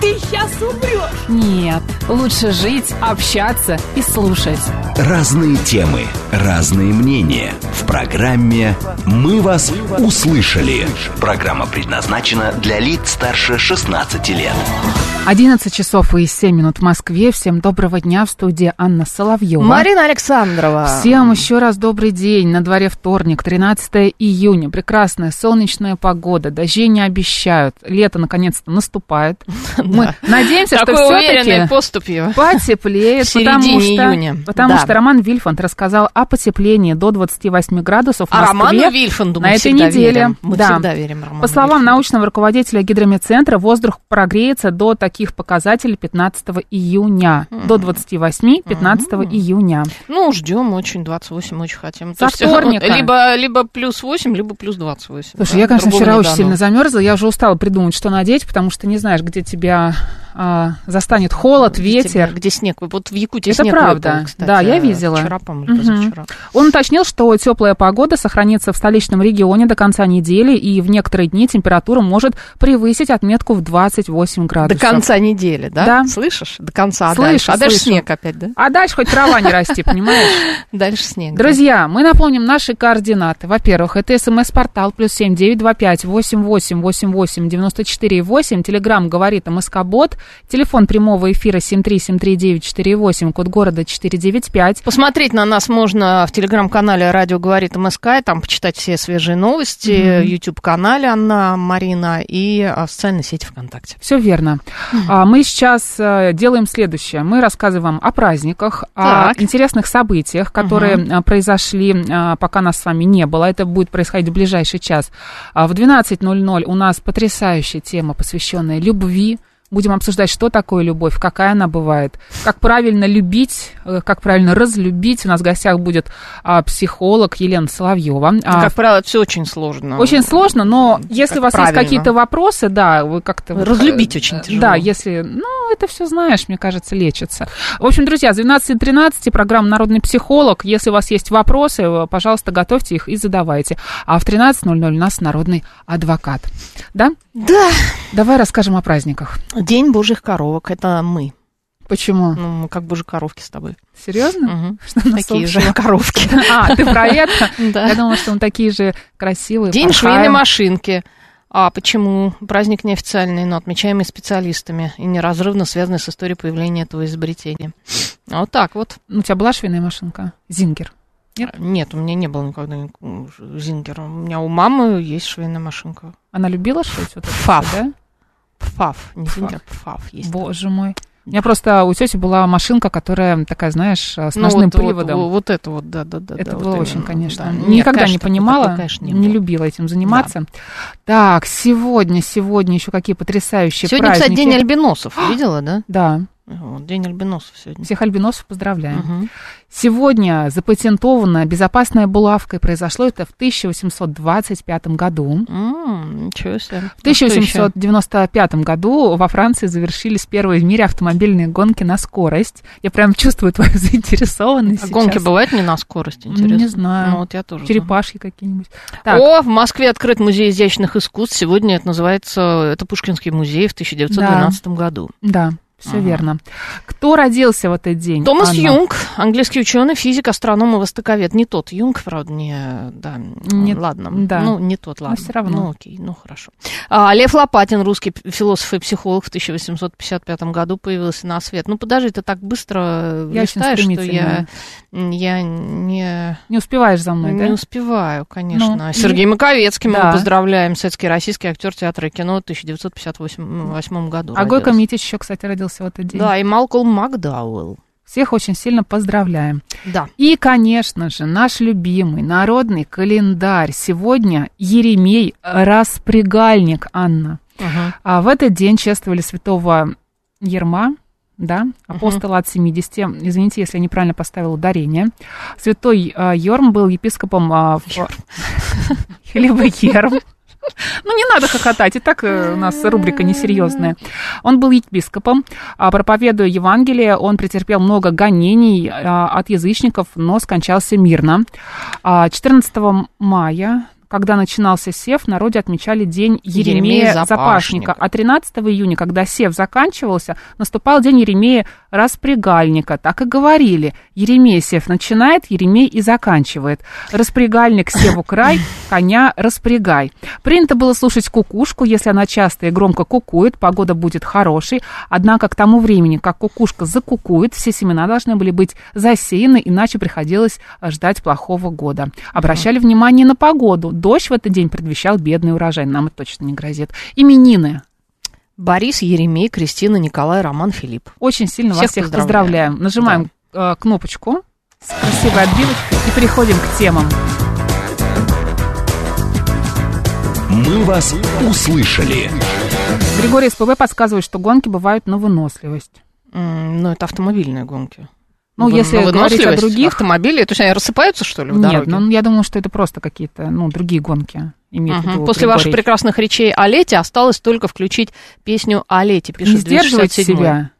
ты сейчас умрешь. Нет, лучше жить, общаться и слушать. Разные темы, разные мнения. В программе «Мы вас услышали». Программа предназначена для лиц старше 16 лет. 11 часов и 7 минут в Москве. Всем доброго дня в студии Анна Соловьева. Марина Александрова. Всем еще раз добрый день. На дворе вторник, 13 июня. Прекрасная солнечная погода. Дождей не обещают. Лето наконец-то наступает. Мы надеемся, что все-таки поступью. потеплеет. В потому что, июня. Потому Да. что Роман Вильфанд рассказал о потеплении до 28 градусов в А Москве Роману Вильфанду на мы этой неделе. верим. Мы Да. всегда верим Роману По словам Вильфанду. научного руководителя гидрометцентра, воздух прогреется до таких показателей 15 июня. До 28 15 июня. Ну, ждем очень, 28 очень хотим. Со То есть, вторника. Либо, либо плюс 8, либо плюс 28. Слушай, да, я, конечно, другого вчера очень дано. сильно замерзла. Я уже устала придумать, что надеть, потому что не знаешь, где тебя 他 а, застанет холод, ветер. Где снег? Вот в Якутии Это снег правда. выпал, кстати, Да, я видела. Вчера, по-моему, позавчера. Он уточнил, что теплая погода сохранится в столичном регионе до конца недели, и в некоторые дни температура может превысить отметку в 28 До градусов. конца недели, да? Да. Слышишь? До конца. А Слышу, дальше? А дальше слышу. снег опять, да? А дальше хоть трава не расти, понимаешь? Дальше снег. Друзья, мы напомним наши координаты. Во-первых, это смс-портал плюс семь девять два пять восемь восемь восемь восемь девяносто четыре восемь. Телеграмм говорит МСК-бот. Телефон прямого эфира семь три семь три девять четыре восемь. Код города четыре девять пять. Посмотреть на нас можно в телеграм-канале «Радио говорит МСК», там почитать все свежие новости, YouTube-канале Анна Марина и а, в социальной сети ВКонтакте. Все верно. А, мы сейчас э, делаем следующее. Мы рассказываем о праздниках, о Так. интересных событиях, которые э, произошли, э, пока нас с вами не было. Это будет происходить в ближайший час. А в 12.00 у нас потрясающая тема, посвященная любви. Будем обсуждать, что такое любовь, какая она бывает, как правильно любить, э, как правильно разлюбить. У нас в гостях будет а, психолог Елена Соловьева. А, Как правило, это все очень сложно. очень сложно, но если как у вас правильно. есть какие-то вопросы, да, вы как-то... вот, Разлюбить э, очень тяжело. Да, если... Ну, это все знаешь, мне кажется, лечится. В общем, друзья, с 12.13 программа «Народный психолог». Если у вас есть вопросы, э, пожалуйста, готовьте их и задавайте. А в 13.00 у нас народный адвокат. Да? Да. Давай расскажем о праздниках. День божьих коровок. Это мы. Почему? Ну, мы как божьи коровки с тобой. Серьезно? Мгм. Что Такие же коровки. А, ты про это? Я думала, что мы такие же красивые. День швейной машинки. А почему? Праздник неофициальный, но отмечаемый специалистами и неразрывно связанный с историей появления этого изобретения. А Вот так вот. У тебя была швейная машинка? Зингер. Нет? Нет, у меня не было никогда зингера. У меня у мамы есть швейная машинка. Она любила шить вот это? Всё, да? Пфаф, не зингер, пфаф есть. Боже мой. У меня просто у тети была машинка, которая такая, знаешь, с Ну, ножным вот, вот, приводом. Вот, вот это вот, да, да, да. это да, было вот очень, именно, конечно. да. Нет, Никогда конечно, не понимала, конечно, не, не любила этим заниматься. Так, сегодня, сегодня еще какие потрясающие Сегодня, праздники. кстати, день альбиносов. Видела, да? Да, Вот, день альбиносов сегодня. всех альбиносов поздравляем. Мгм. Сегодня запатентована безопасная булавка, и произошло это в 1825 году. М, Ничего себе. В 1895 году во Франции завершились первые в мире автомобильные гонки на скорость. Я прям чувствую твою заинтересованность А сейчас. гонки бывают не на скорость, интересно? Не знаю. Ну, вот я тоже. Черепашки какие-нибудь. Так, О, в Москве открыт музей изящных искусств. Сегодня это называется, это Пушкинский музей в 1912 году. да, все Ага. верно. Кто родился в этот день? Томас Анна? Юнг, английский ученый, физик, астроном и востоковед. Не тот Юнг, правда, не... Да, Не- ладно. да. Ну, не тот, ладно. всё равно. Ну, окей, ну, хорошо. А, Лев Лопатин, русский философ и психолог, в 1855 году появился на свет. Ну, подожди, ты так быстро Я очень листаешь, что я, я не... Не успеваешь за мной, Не да? успеваю, конечно. Ну, Сергей Маковецкий, мы Да. его поздравляем. Советский российский актер театра и кино в 1958 году. А Гойко. Митич еще, кстати, родился в этот день. Да, и Малкольм Макдауэлл. Всех очень сильно поздравляем. Да. И, конечно же, наш любимый народный календарь. Сегодня Еремей Распрягальник, Анна. Ага. А в этот день чествовали святого Ерма. да, апостол от 70, извините, если я неправильно поставила ударение. Святой э, Йорм был епископом в... Либо Ерм. Ну, не надо хохотать, и так э, у нас рубрика несерьезная. Он был епископом, а, проповедуя Евангелие, он претерпел много гонений а, от язычников, но скончался мирно. А, 14 мая когда начинался сев, в народе отмечали день Еремея, Еремея Запашника. Запашника. А 13 июня, когда сев заканчивался, наступал день Еремея Распрягальника. Так и говорили. Еремей сев начинает, Еремей и заканчивает. Распрягальник севу край, коня распрягай. Принято было слушать кукушку, если она часто и громко кукует, погода будет хорошей. Однако к тому времени, как кукушка закукует, все семена должны были быть засеяны, иначе приходилось ждать плохого года. Обращали внимание на погоду. Дождь в этот день предвещал бедный урожай. Нам это точно не грозит. Именины. Борис, Еремей, Кристина, Николай, Роман, Филипп. Очень сильно вас Всех всех поздравляем. поздравляем. Нажимаем э, кнопочку с красивой отбивочкой и переходим к темам. «Мы вас услышали». Григорий СПБ подсказывает, что гонки бывают на выносливость. М, Ну, это автомобильные гонки. Ну, если на говорить о других... Автомобили, то есть они рассыпаются, что ли, в Нет, дороге? ну, я думаю, что это просто какие-то, ну, другие гонки. Имеет виду После ваших прекрасных речей о лете осталось только включить песню о лете, пишет Не сдерживать 267. себя.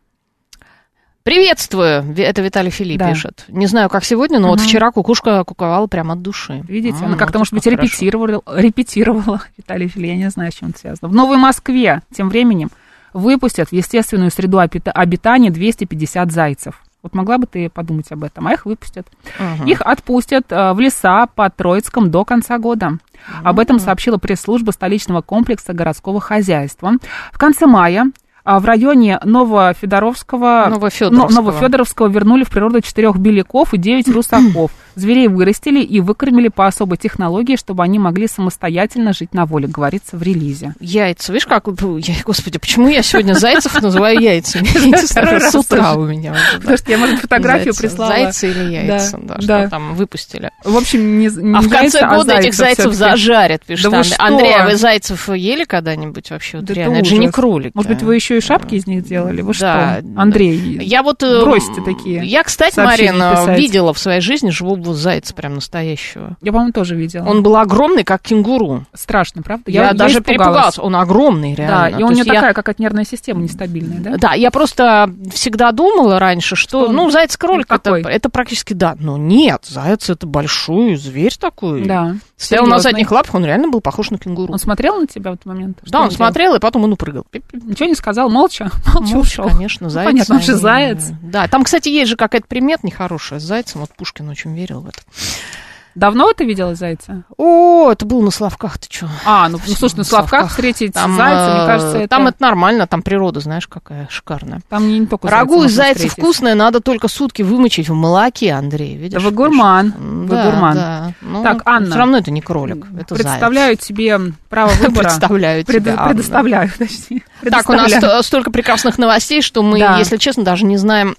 Приветствую, это Виталий Филипп Да. пишет. Не знаю, как сегодня, но вот Мгм. вчера кукушка куковала прямо от души. Видите, А, она как-то, вот может быть, хорошо. репетировала, репетировала Виталий Фили, я не знаю, с чем это связано. В Новой Москве тем временем выпустят в естественную среду обита- обитания 250 зайцев. Вот могла бы ты подумать об этом, а их выпустят. Мгм. Их отпустят э, в леса под Троицком до конца года. Об этом сообщила пресс-служба столичного комплекса городского хозяйства. В конце мая а, в районе Новофедоровского, Новофёдоровского. Но- Новофедоровского вернули в природу четырех беляков и девять русаков. Зверей вырастили и выкормили по особой технологии, чтобы они могли самостоятельно жить на воле, говорится в релизе. Яйца. Видишь, как... я- Господи, почему я сегодня зайцев называю яйцами? С утра у меня. Потому что я, может, фотографию прислала. Зайцы или яйца, да, что там выпустили. В общем, не, А в конце а года этих зайцев зажарят, пишет Андрей. а вы зайцев ели когда-нибудь вообще? Это реально, это же не кролики. Может быть, вы еще и шапки из них делали? Вы что, Андрей? Я вот... э, Бросьте такие Я, кстати, Марина, видела в своей жизни живого зайца прям настоящего. Я, по-моему, тоже видела. Он был огромный, как кенгуру. страшно, правда? Я, даже перепугалась. Он огромный, Да, реально. и у него я- такая, как от нервная система, нестабильная, да? Да, я просто всегда думала раньше, что, Что он ну, заяц-кролик, это, это практически, да. Но нет, заяц это большой зверь такой. Да. Стоял на серьезный. задних лапах, он реально был похож на кенгуру. Он смотрел на тебя в этот момент? Что да, он делал? смотрел, и потом он упрыгал. Ничего не сказал, молча, молча Молча, ушел. конечно, заяц. понятно, он же заяц. Да, там, кстати, есть же какая-то примета нехорошая с зайцем. Вот Пушкин очень верил в это. Давно ты видела зайца? О, это было на Славках, ты что? А, ну, ну слушай, на Славках встретить Там, зайца, мне э, кажется, это... Там это нормально, там природа, знаешь, какая шикарная. Там не, не только Рагу из зайца встретить. вкусное, надо только сутки вымочить в молоке, Андрей. Видишь? Да вы гурман, вы да, гурман. да. Ну, Так, Анна. Все равно это не кролик, это Представляю тебе право выбора. Представляю Пред- тебя. Предоставляю, точнее. Так, у нас столько прекрасных новостей, что мы, Да. если честно, даже не знаем,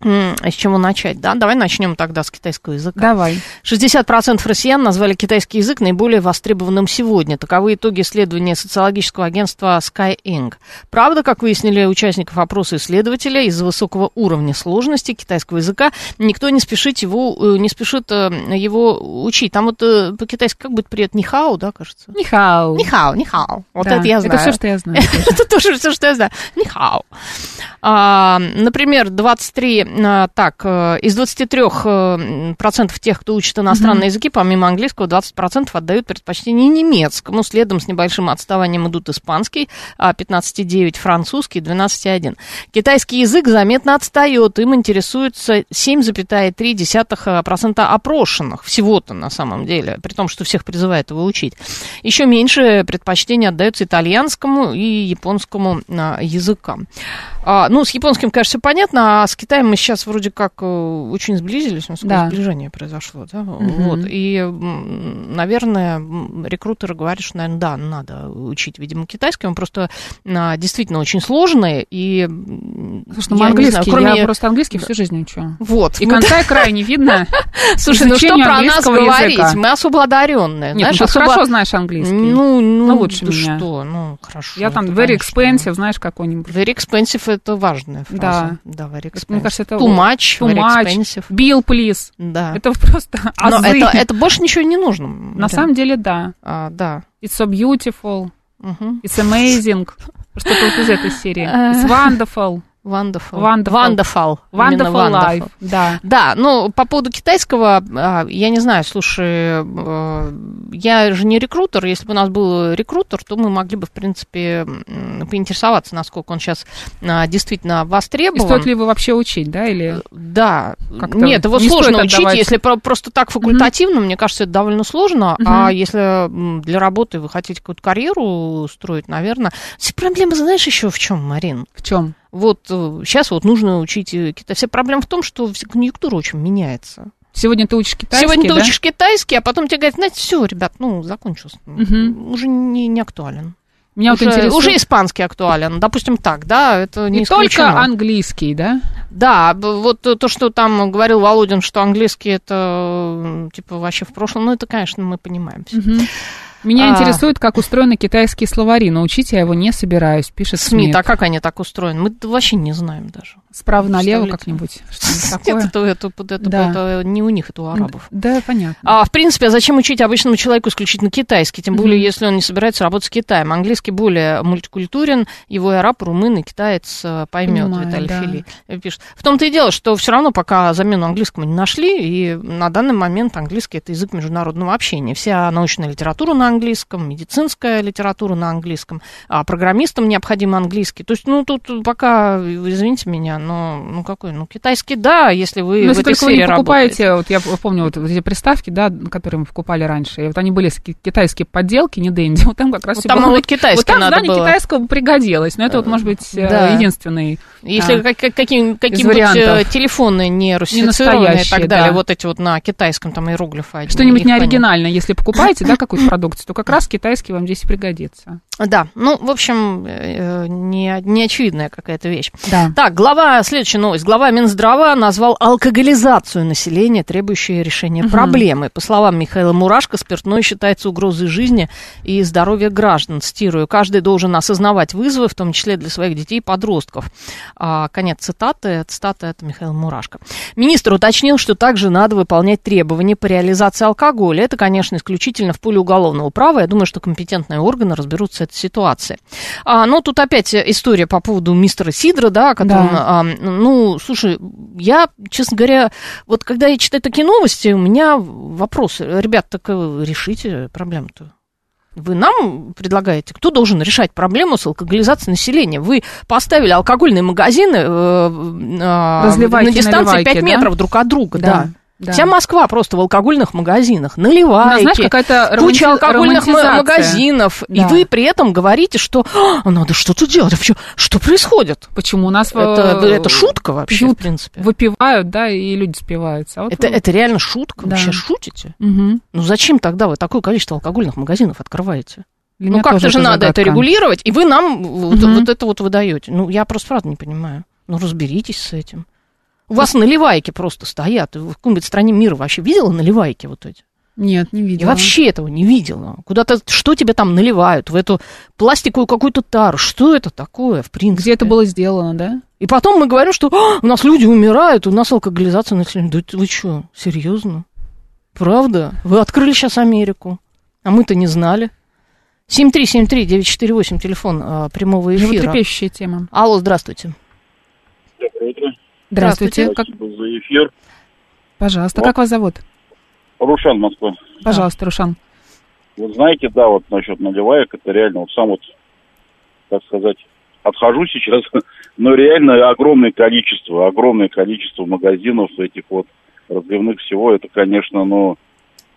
с чего начать, да? Давай начнем тогда с китайского языка. Давай. 60% россиян назвали китайский язык наиболее востребованным сегодня. Таковы итоги исследования социологического агентства Sky Inc. Правда, как выяснили участников опроса исследователя, из-за высокого уровня сложности китайского языка никто не спешит его, э, не спешит э, его учить. Там вот э, по-китайски как будет привет нихао, да, кажется? Нихау. Нихао, нихао. Вот Да, это я знаю. Это все, что я знаю. Это тоже все, что я знаю. Нихао. А, например, 23, а, так, э, из 23 э, процентов тех, кто учит иностранные языки, помимо английского, 20 процентов отдают предпочтение немецкому. Следом с небольшим отставанием идут испанский, а 15,9, французский, 12,1. Китайский язык заметно отстает, им интересуется 7,3% опрошенных. Всего-то на самом деле, при том, что всех призывает его учить. Еще меньше предпочтения отдается итальянскому и японскому а, языкам. А, ну, с японским, конечно, все понятно, а с Китаем мы сейчас вроде как э, очень сблизились, у нас такое Да. сближение произошло, да, вот, и, наверное, рекрутеры говорят, что, наверное, да, надо учить, видимо, китайский, он просто а, действительно очень сложный, и, Слушай, ну я английский, знаю, кроме... я просто английский всю жизнь учу. Вот. И мы- конца и края не видно. Слушай, ну что про нас говорить? Мы особо одаренные. Нет, ну ты хорошо знаешь английский. Ну, ну, Ну, лучше меня. что, ну, хорошо. Я там very expensive, знаешь, какой-нибудь. Very expensive, это важная фраза. Да. Да, very expensive. Мне кажется, это Too much, too very much, expensive. bill, please. Да. Это просто Но азы. это, это больше ничего не нужно. На самом деле, да. А, да. It's so beautiful, Мгм. it's amazing. Что-то вот из этой серии. Э. It's wonderful. Wonderful. Wonderful. Wonderful. Именно Wonderful life. Да. Да, ну, по поводу китайского, а, я не знаю, слушай, э, я же не рекрутер, если бы у нас был рекрутер, то мы могли бы, в принципе, поинтересоваться, насколько он сейчас а, действительно И востребован. стоит ли его вообще учить, да, или... Да, Как-то нет, его не сложно учить, отдавать. если про- просто так факультативно, мне кажется, это довольно сложно, а если для работы вы хотите какую-то карьеру строить, наверное. Проблема, знаешь, еще в чем, Марин? В чем? Вот сейчас вот нужно учить э, китай. Вся проблема в том, что конъюнктура очень меняется. Сегодня ты учишь китайский, Сегодня ты да? учишь китайский, а потом тебе говорят, знаете, все, ребят, ну, закончился. Мгм. Уже не, не актуален. Меня вот уже, интересует... уже испанский актуален, допустим, так, да, это не Не только исключено. английский, да? Да, вот то, то, что там говорил Володин, что английский это, типа, вообще в прошлом, ну, это, конечно, мы понимаем. всё. Меня А. интересует, как устроены китайские словари, но учить я его не собираюсь, пишет СМИ, СМИ. а как они так устроены? Мы вообще не знаем даже. Справа налево как-нибудь, такое. это, это, это, это- Да. это не у них, это у арабов. Да, понятно. А, в принципе, а зачем учить обычному человеку исключительно китайский? Тем более, если он не собирается работать с Китаем. Английский более мультикультурен, его и араб, румын и китаец э, поймет, Понимаю, Виталий да. Фили э, пишет. В том-то и дело, что все равно пока замену английскому не нашли, и на данный момент английский это язык международного общения. Вся научная литература на английском, медицинская литература на английском, а программистам необходим английский. То есть, ну, тут пока, извините меня, но, ну, какой, ну, китайский, да, если вы Ну, в этой только вы сфере не работаете. покупаете, вот я помню вот эти приставки, да, которые мы покупали раньше, и вот они были китайские подделки, не Дэнди, вот там как раз Вот там было вот китайский Вот там надо знание было. китайского пригодилось, но это вот, может быть, э, Да. единственный. Если А. как, как- каким, каким-нибудь вариантов. э, телефоны не русифицированные и так далее, да. вот эти вот на китайском там иероглифы. одни, Что-нибудь их не понять. оригинальное, если покупаете, да, какую-то продукцию, то как раз китайский вам здесь пригодится. Да, ну, в общем, э, не, не очевидная какая-то вещь. Да. Так, глава, следующая новость. Глава Минздрава назвал алкоголизацию населения, требующей решения проблемы. По словам Михаила Мурашко, спиртное считается угрозой жизни и здоровья граждан. Цитирую, каждый должен осознавать вызовы, в том числе для своих детей и подростков. А, конец цитаты. Цитата это Михаил Мурашко. Министр уточнил, что также надо выполнять требования по реализации алкоголя. Это, конечно, исключительно в поле уголовного права. Я думаю, что компетентные органы разберутся с этой ситуацией. А, ну, тут опять история по поводу мистера Сидра, да, о котором, Да. А, ну, слушай, я, честно говоря, вот когда я читаю такие новости, у меня вопрос. Ребят, так э, решите проблему-то. Вы нам предлагаете, кто должен решать проблему с алкоголизацией населения? Вы поставили алкогольные магазины э, э, на дистанции наливайки, 5 да? метров друг от друга, да. да. Вся Москва просто в алкогольных магазинах, наливайки, знаешь, какая-то куча алкогольных магазинов, и Да. вы при этом говорите, что «А, надо что-то делать. А вообще, что происходит? Почему у нас... Это, э, это шутка вообще, пьют, в принципе. Выпивают, да, и люди спиваются. А вот Это, вы- это реально шутка? Вы Да. сейчас шутите? Мгм. Ну зачем тогда вы такое количество алкогольных магазинов открываете? Для ну как-то же это надо это загадка. регулировать, и вы нам вот, Мгм. вот это вот выдаете. Ну я просто правда не понимаю. Ну разберитесь с этим. У вас наливайки просто стоят. В какой-нибудь стране мира вообще видела наливайки вот эти? Нет, не Я видела. вообще этого не видела. Куда-то, что тебе там наливают, в эту пластиковую какую-то тару? Что это такое, в принципе? Где это было сделано, да? И потом мы говорим, что «А, у нас люди умирают, у нас алкоголизация населения. Да вы что, серьезно? Правда? Вы открыли сейчас Америку, а мы-то не знали. 7373948, телефон а, прямого эфира. Животрепещущая тема. Алло, здравствуйте. Доброе утро. Здравствуйте. Как- Спасибо за эфир. Пожалуйста, Вот. как вас зовут? Рушан, Москва. Пожалуйста, Рушан. Вот знаете, да, вот насчет наливаек, это реально вот сам вот, так сказать, отхожу сейчас, но реально огромное количество, огромное количество магазинов этих вот разливных всего, это, конечно, ну,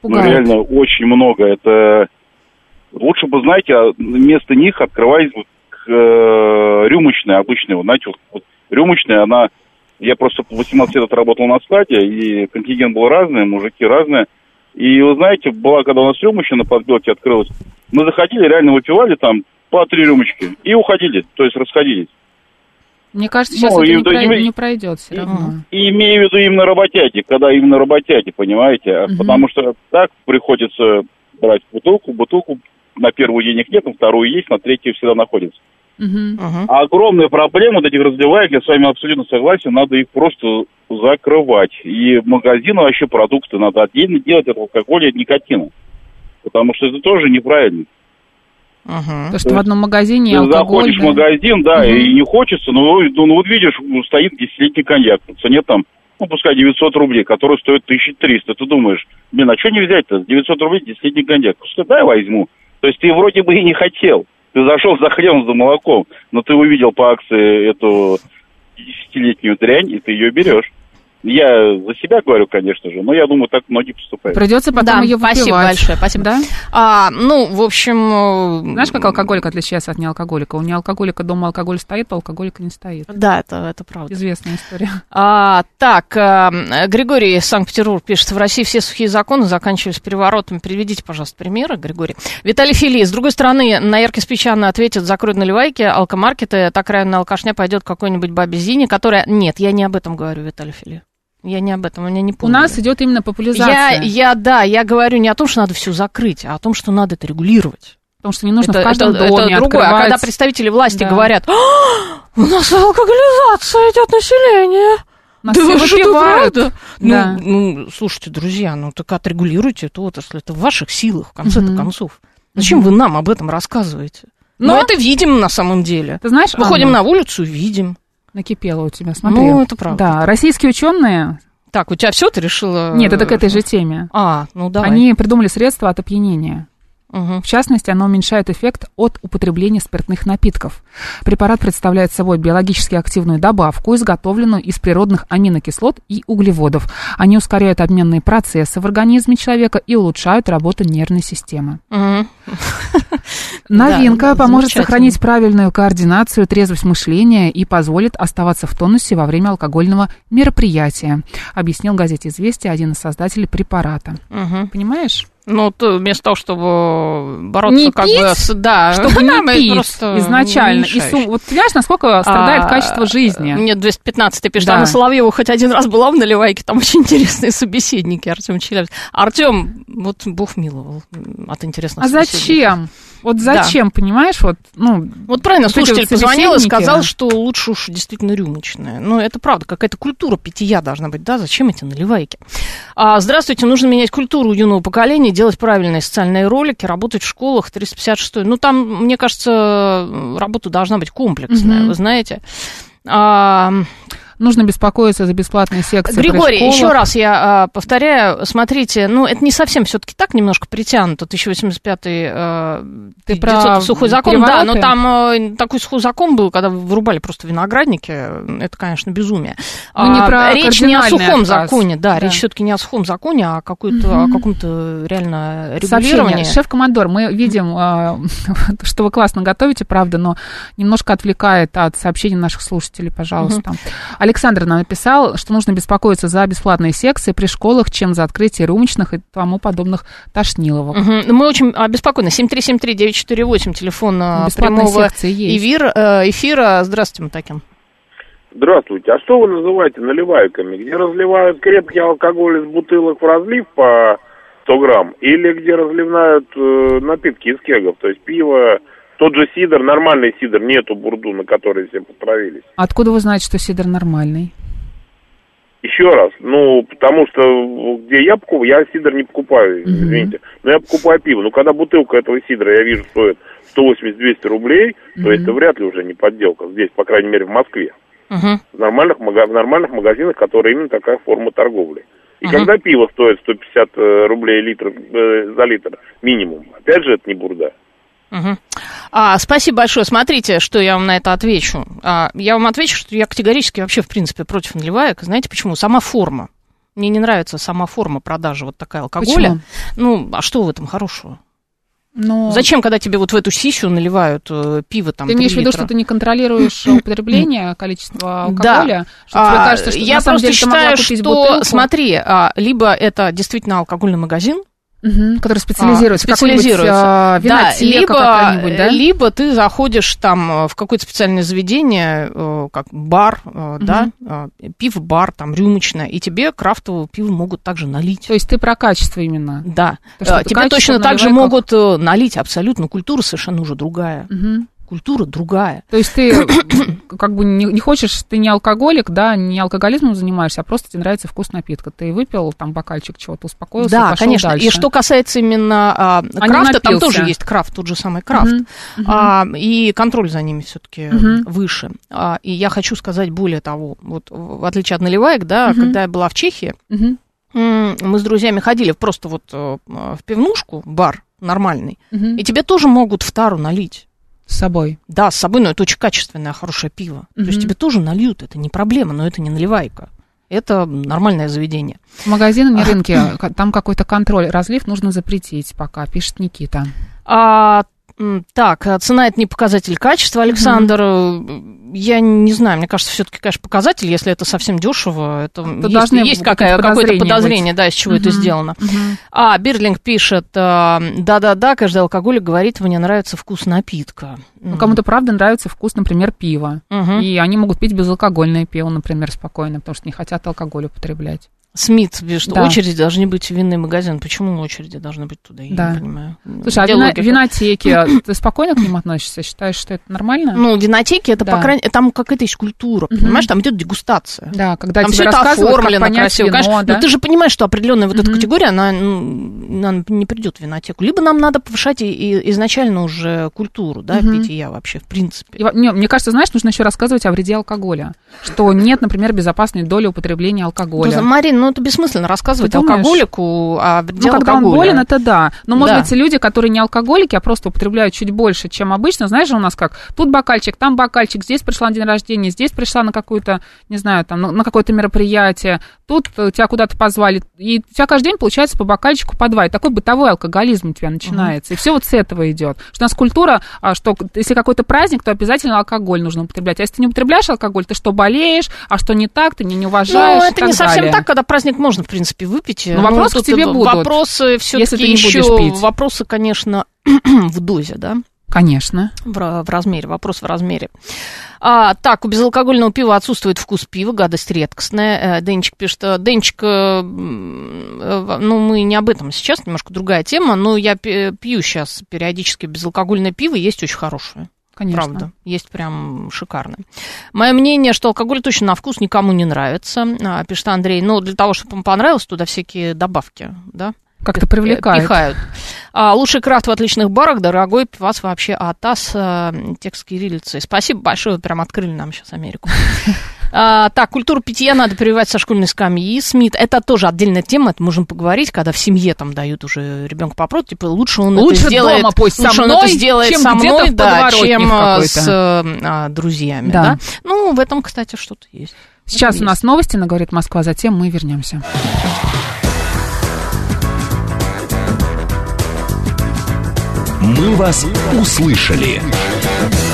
ну Пугает. реально очень много. Это лучше бы, знаете, а вместо них открывались бы э, рюмочные обычные. Вот, знаете, вот, вот рюмочная, она... Я просто 18 лет отработал на складе, и контингент был разный, мужики разные. И вы знаете, была, когда у нас рюмочная на подбелке открылась, мы заходили, реально выпивали там по три рюмочки и уходили, то есть расходились. Мне кажется, сейчас Ну, это и не, да, прой- и- не пройдет все и- равно. И имею в виду именно работяги, когда именно работяги, понимаете? Мгм. Потому что так приходится брать бутылку, бутылку на первую денег нет, на вторую есть, на третью всегда находится. Мгм. Мгм. А огромная проблема вот этих разливаек, я с вами абсолютно согласен, надо их просто закрывать. И магазины вообще продукты надо отдельно делать от алкоголя и от никотина. Потому что это тоже неправильно. Мгм. То, что в одном магазине Ты алкоголь... заходишь в да. магазин, да, Мгм. и не хочется, но, ну, ну, вот видишь, стоит десятилетний коньяк, по цене там, ну, пускай 900 рублей, который стоит 1300. Ты думаешь, блин, а что не взять-то? 900 рублей десятилетний коньяк. Пускай дай возьму. То есть ты вроде бы и не хотел. Ты зашел за хлебом, за молоком, но ты увидел по акции эту десятилетнюю дрянь, и ты ее берешь. Я за себя говорю, конечно же, но я думаю, так многие поступают. Придется потом Да, ее выпивать. спасибо большое, спасибо. Да? А, ну, в общем... э, Знаешь, как алкоголик отличается от неалкоголика? У неалкоголика дома алкоголь стоит, а у алкоголика не стоит. Да, это, это правда. Известная история. А, так, э, Григорий из Санкт-Петербурга пишет, в России все сухие законы заканчивались переворотом. Приведите, пожалуйста, примеры, Григорий. Виталий Фили, с другой стороны, на яркий спичанно ответит, закроют наливайки, алкомаркеты, так реально алкашня пойдет какой-нибудь бабе Зине, которая... Нет, я не об этом говорю, Виталий Фили. Я не об этом, у меня не У поняли. нас идет именно я, популяризация. я, да, я говорю не о том, что надо все закрыть, а о том, что надо это регулировать. Потому что не нужно это, в каждом это- доме это другое. А открывать. когда представители власти Да. говорят, «А, у нас алкоголизация идет население. Нас да все выпивают. правда? Да. Ну, ну, слушайте, друзья, ну так отрегулируйте эту отрасль. Это в ваших силах, в конце-то Мгм. концов. Зачем вы нам об этом рассказываете? Но- Мы это видим на самом деле. Ты знаешь, Выходим Анна, на улицу, видим. Накипело у тебя, смотри. Ну, это правда. Да, российские ученые, Так, у тебя все ты решила? нет, это к этой же теме, А, ну давай. они придумали средства от опьянения. Мгм. В частности, оно уменьшает эффект от употребления спиртных напитков. Препарат представляет собой биологически активную добавку, изготовленную из природных аминокислот и углеводов. Они ускоряют обменные процессы в организме человека и улучшают работу нервной системы. Мгм. Новинка Да, поможет сохранить правильную координацию, трезвость мышления и позволит оставаться в тонусе во время алкогольного мероприятия, объяснил газете «Известия» один из создателей препарата. Мгм. Понимаешь? Ну, то вместо того, чтобы бороться Не как пить, бы с... Да, Чтобы не пить просто изначально. И мешает. су- вот понимаешь, насколько страдает А, качество жизни? Мне 215 пишет, Да. Анна Соловьева хоть один раз была в наливайке, там очень интересные собеседники, Артем Челябинск. Артем, вот Бог миловал от интересных А зачем? Вот зачем, понимаешь, вот, ну, Вот правильно, Вот слушатель вот позвонил и сказал, что лучше уж действительно рюмочная. Ну, это правда, какая-то культура питья должна быть, да? Зачем эти наливайки? А, здравствуйте, нужно менять культуру юного поколения, делать правильные социальные ролики, работать в школах, 356 Ну, там, мне кажется, работа должна быть комплексная, Мгм. вы знаете. А, нужно беспокоиться за бесплатные секции Григорий, еще раз я а, повторяю, смотрите, ну, это не совсем все-таки так немножко притянуто, 1085-й э, Ты 900 про сухой закон, да, перевороты? но там э, такой сухой закон был, когда вырубали просто виноградники, это, конечно, безумие. Ну, не А, про речь не о сухом отказ. законе, да, Да. речь все-таки не о сухом законе, а какой-то, о каком-то реально регулировании. Шеф-командор, мы видим, а, что вы классно готовите, правда, но немножко отвлекает от сообщений наших слушателей, пожалуйста. Александр нам написал, что нужно беспокоиться за бесплатные секции при школах, чем за открытие рюмочных и тому подобных тошниловок. Мгм. Мы очень обеспокоены. 7373948, телефон э, Бесплатные прямого секции есть. эвир- э, эфира. Здравствуйте, Матакин. Здравствуйте. А что вы называете наливайками? Где разливают крепкий алкоголь из бутылок в разлив по 100 грамм? Или где разливают э, напитки из кегов? То есть пиво, тот же сидр, нормальный сидр, нету бурду, на который все потравились. Откуда вы знаете, что сидр нормальный? Еще раз, ну, потому что где я покупаю, я сидр не покупаю, Мгм. извините, но я покупаю пиво. Ну, когда бутылка этого сидра, я вижу, стоит 180-200 рублей, то Мгм. это вряд ли уже не подделка. Здесь, по крайней мере, в Москве. Мгм. в нормальных, в нормальных магазинах, которые именно такая форма торговли. И Мгм. когда пиво стоит 150 э, рублей литр, э, за литр минимум, опять же, это не бурда. Мгм. А, спасибо большое. Смотрите, что я вам на это отвечу. А, я вам отвечу, что я категорически вообще, в принципе, против наливаек. Знаете почему? Сама форма. Мне не нравится сама форма продажи вот такая алкоголя. Почему? Ну, а что в этом хорошего? Ну, Зачем, когда тебе вот в эту сисю наливают э, пиво там Ты имеешь в виду, что ты не контролируешь употребление, количество Да. алкоголя? Что тебе А, кажется, что я просто деле считаю, что, бутылку, смотри, а, либо это действительно алкогольный магазин, Мгм, который специализируется, а, специализируется. а, да, либо, да? либо ты заходишь там э, в какое-то специальное заведение, э, как бар, э, да, пиво-бар, там, рюмочное, и тебе крафтового пива могут также налить. То есть ты про качество именно. Да, То, тебе точно так же могут налить абсолютно, культура совершенно уже другая. Мгм. Культура другая. То есть ты как бы не, не хочешь, ты не алкоголик, да, не алкоголизмом занимаешься, а просто тебе нравится вкус напитка. Ты выпил там бокальчик чего-то, успокоился, Да, пошел конечно. дальше. И что касается именно а, А крафта, там тоже есть крафт, тот же самый крафт. Мгм, мгм. А, и контроль за ними все-таки Мгм. выше. А, и я хочу сказать более того, вот в отличие от наливаек, да, Мгм. когда я была в Чехии, м, мы с друзьями ходили просто вот э, в пивнушку, бар нормальный, мгм. и тебе тоже могут в тару налить. С собой. Да, с собой, но это очень качественное, хорошее пиво. То есть тебе тоже нальют, это не проблема, но это не наливайка. Это нормальное заведение. В магазинах, на рынке, ка- там какой-то контроль. Разлив нужно запретить пока, пишет Никита. А, так, а цена это не показатель качества, Александр. Э, Я не знаю, мне кажется, все-таки, конечно, показатель, если это совсем дешево, это Тут есть, есть какое-то подозрение подозрение, да, из чего это Мгм. сделано. Мгм. А, Бирлинг пишет, а, да-да-да, каждый алкоголик говорит, мне нравится вкус напитка. Ну, кому-то, правда, нравится вкус, например, пива. Мгм. И они могут пить безалкогольное пиво, например, спокойно, потому что не хотят алкоголь употреблять. Смит пишет, Да. очереди должны быть в винный магазин. Почему очереди должны быть туда? Я Да. не понимаю. Слушай, а Где вина- логика? винотеки, ты спокойно к ним относишься? Считаешь, что это нормально? Ну, винотеки, это, Да. по крайней там какая-то есть культура, Мгм. понимаешь, там идет дегустация. Да, когда Там тебе все это оформлено красиво. вино, конечно. да? Но ты же понимаешь, что определенная вот эта Мгм. категория, она, ну, она не придет в винотеку. Либо нам надо повышать и, и изначально уже культуру, да, Мгм. питья вообще, в принципе. И не, мне кажется, знаешь, нужно еще рассказывать о вреде алкоголя. Что нет, например, безопасной доли употребления алкоголя. Ну, Марин, ну это бессмысленно рассказывать алкоголику о вреде Ну, когда он алкоголя. болен, это да. Но, может Да. быть, люди, которые не алкоголики, а просто употребляют чуть больше, чем обычно. Знаешь же у нас как? Тут бокальчик, там бокальчик, здесь пришла на день рождения, здесь пришла на какую-то, не знаю, там, на, на какое-то мероприятие, тут э, тебя куда-то позвали. И у тебя каждый день получается по бокальчику, по два. И такой бытовой алкоголизм у тебя начинается. И все вот с этого идет. Что у нас культура, а, что если какой-то праздник, то обязательно алкоголь нужно употреблять. А если ты не употребляешь алкоголь, ты что, болеешь? А что не так? Ты не, не уважаешь? Ну, это не совсем далее. так, когда праздник можно, в принципе, выпить. Ну, вопросы тут к тебе будут, Вопросы все-таки еще... пить. Вопросы, конечно, в дозе, да? Конечно. В, в размере, вопрос в размере. А, так, у безалкогольного пива отсутствует вкус пива, гадость редкостная. Э, Денчик пишет, э, Денчик, э, ну, мы не об этом сейчас, немножко другая тема, но я пью сейчас периодически безалкогольное пиво, есть очень хорошее. Конечно. Правда, есть прям шикарное. Мое мнение, что алкоголь точно на вкус никому не нравится, а, пишет Андрей. Но для того, чтобы ему понравилось, туда всякие добавки, да, Как-то привлекает. пихают. А, лучший крафт в отличных барах, дорогой пивас вообще АТАС, а, текст кириллицей. Спасибо большое, вы прям открыли нам сейчас Америку. А, так, культуру питья надо прививать со школьной скамьи. Смит, это тоже отдельная тема, это можем поговорить, когда в семье там дают уже ребенку попробовать, типа лучше он Лучше это сделает, дома пусть со лучше он мной, это сделает чем со где-то мной, да, чем а, с а, друзьями, Да. да. Ну, в этом, кстати, что-то есть. Сейчас этом у нас новости на «Говорит Москва», затем мы вернемся. «Мы вас услышали».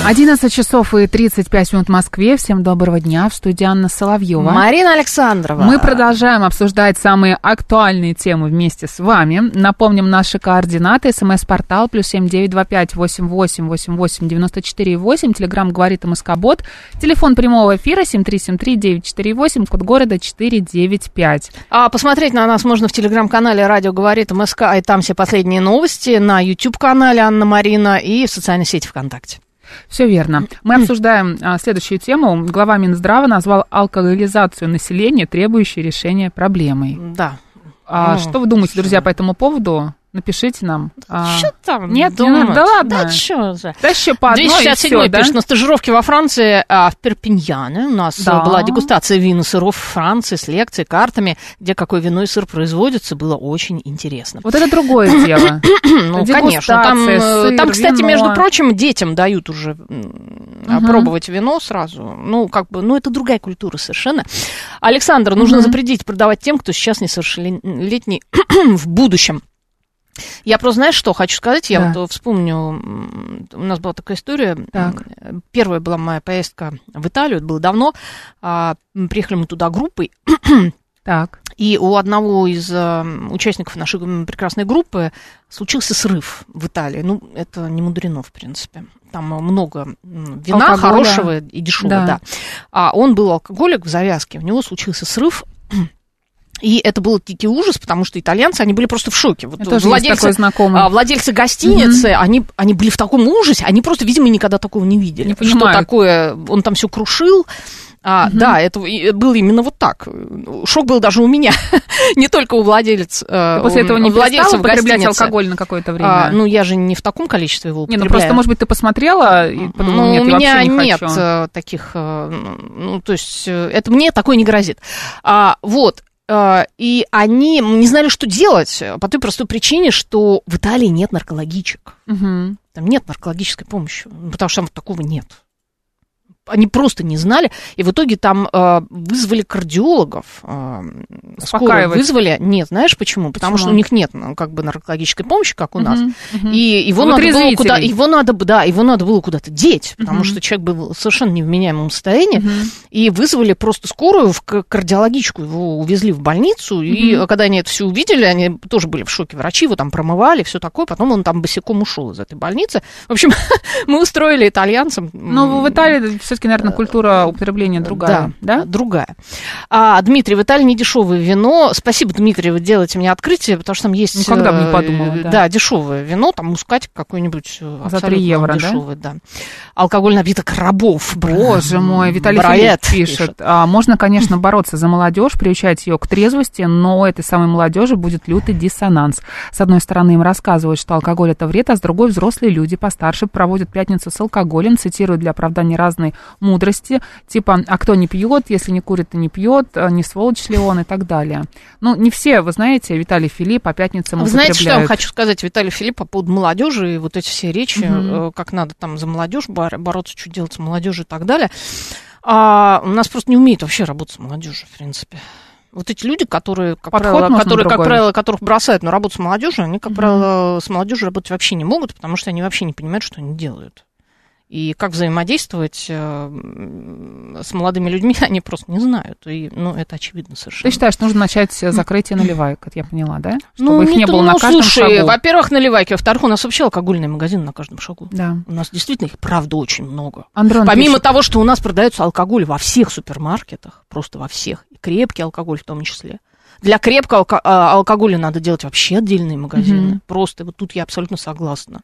11 часов и 35 минут в Москве. Всем доброго дня. В студии Анна Соловьева. Марина Александрова. Мы продолжаем обсуждать самые актуальные темы вместе с вами. Напомним наши координаты. СМС-портал плюс семь девять два пять восемь восемь восемь восемь девяносто четыре восемь. Телеграмм говорит МСК-бот. Телефон прямого эфира семь три семь три девять четыре восемь. Код города четыре девять пять. А посмотреть на нас можно в телеграм-канале «Радио говорит МСК», и там все последние новости, на YouTube-канале Анна Марина и в социальной сети ВКонтакте. Все верно. Мы обсуждаем а, следующую тему. Глава Минздрава назвал алкоголизацию населения, требующей решения проблемой. Да. А Ну, что вы думаете, друзья, по этому поводу? Напишите нам. А, Что там нет, не надо, да ладно. Да что же. Да еще по одной и 267 всё, да? пишет, на стажировке во Франции, а, в Перпиньяне у нас Да. а, была дегустация вин и сыров Франции с лекцией, картами, где какой вино и сыр производится, было очень интересно. Вот это другое дело. Ну, конечно. Там, э, сыр, там, кстати, вино. между прочим, детям дают уже Мгм. пробовать вино сразу. Ну, как бы, ну, это другая культура совершенно. Александр, нужно запретить продавать тем, кто сейчас несовершеннолетний в будущем. Я просто, знаешь, что хочу сказать? Я Да. вот вспомню, у нас была такая история. Так. Первая была моя поездка в Италию, это было давно. А, Приехали мы туда группой, Так. и у одного из э, участников нашей прекрасной группы случился срыв в Италии. Ну, это не мудрено, в принципе. Там много вина Алкоголя. хорошего и дешевого, Да. да. А он был алкоголик в завязке, у него случился срыв. И это был дикий ужас, потому что итальянцы, они были просто в шоке. Вот Это владельцы, такой а, владельцы гостиницы, они, они были в таком ужасе, они просто, видимо, никогда такого не видели. Не что понимают. такое, он там все крушил. А, Да, это было именно вот так. Шок был даже у меня, не только у владельцев. э, Ты после этого не перестала употреблять гостиницы. алкоголь на какое-то время? А, ну, я же не в таком количестве его не, ну употребляю. просто, может быть, ты посмотрела и подумала, Ну, нет, у меня не нет хочу. э, таких, э, ну, то есть, это мне такое не грозит. А, вот, и они не знали, что делать, э, по той простой причине, что в Италии нет наркологичек. Мгм. Там нет наркологической помощи, ну, потому что там такого нет. Они просто не знали, и в итоге там э, вызвали кардиологов. Э, скорую Успокаивать. вызвали. Нет, знаешь почему? Потому Почему? что у них нет ну, как бы наркологической помощи, как у нас. Мгм. И его Вот надо было куда, его надо, да, его надо было куда-то деть, потому Мгм. что человек был в совершенно невменяемом состоянии, Мгм. и вызвали просто скорую в к- кардиологичку, его увезли в больницу, и Мгм. когда они это все увидели, они тоже были в шоке, врачи его там промывали, все такое, потом он там босиком ушел из этой больницы. В общем, мы устроили итальянцам. Ну, в Италии все-таки, наверное, культура употребления другая, да? другая. А, Дмитрий, в Италии не дешевое вино. Спасибо, Дмитрий, вы делаете мне открытие, потому что там есть... Никогда бы не э, подумала, да. дешевое вино, там мускатик какой-нибудь э, За абсолютно 3 евро, да? дешевый, да? Алкоголь напиток рабов. Боже мой, Виталий Браед Филипп пишет. А, можно, конечно, бороться за молодежь, приучать ее к трезвости, но у этой самой молодежи будет лютый диссонанс. С одной стороны, им рассказывают, что алкоголь это вред, а с другой взрослые люди постарше проводят пятницу с алкоголем, цитируют для оправдания разной мудрости, типа, а кто не пьет, если не курит, то не пьет, а не сволочь ли он и так далее. Ну, не все, вы знаете, Виталий Филипп по пятницам Вы знаете, что я вам хочу сказать, Виталий Филипп, по поводу молодежи и вот эти все речи, э, как надо там за молодежь бор- бороться, что делать с молодежью и так далее. А, у нас просто не умеют вообще работать с молодежью, в принципе. Вот эти люди, которые, как Подход правило, которые, как правило, которых бросают на работу с молодежью, они, как Мгм. правило, с молодежью работать вообще не могут, потому что они вообще не понимают, что они делают. И как взаимодействовать э, с молодыми людьми, они просто не знают. И, ну, это очевидно совершенно. Ты считаешь, нужно начать с закрытия наливаек, как я поняла, да? Чтобы Ну, их не то- было ну, на каждом слушай, шагу. во-первых, наливайки, во-вторых, у нас вообще алкогольные магазины на каждом шагу. Да. У нас действительно их, правда, очень много. Андрон Помимо пишет. того, что у нас продается алкоголь во всех супермаркетах, просто во всех, и крепкий алкоголь в том числе. Для крепкого а, алкоголя надо делать вообще отдельные магазины. Мгм. Просто вот тут я абсолютно согласна.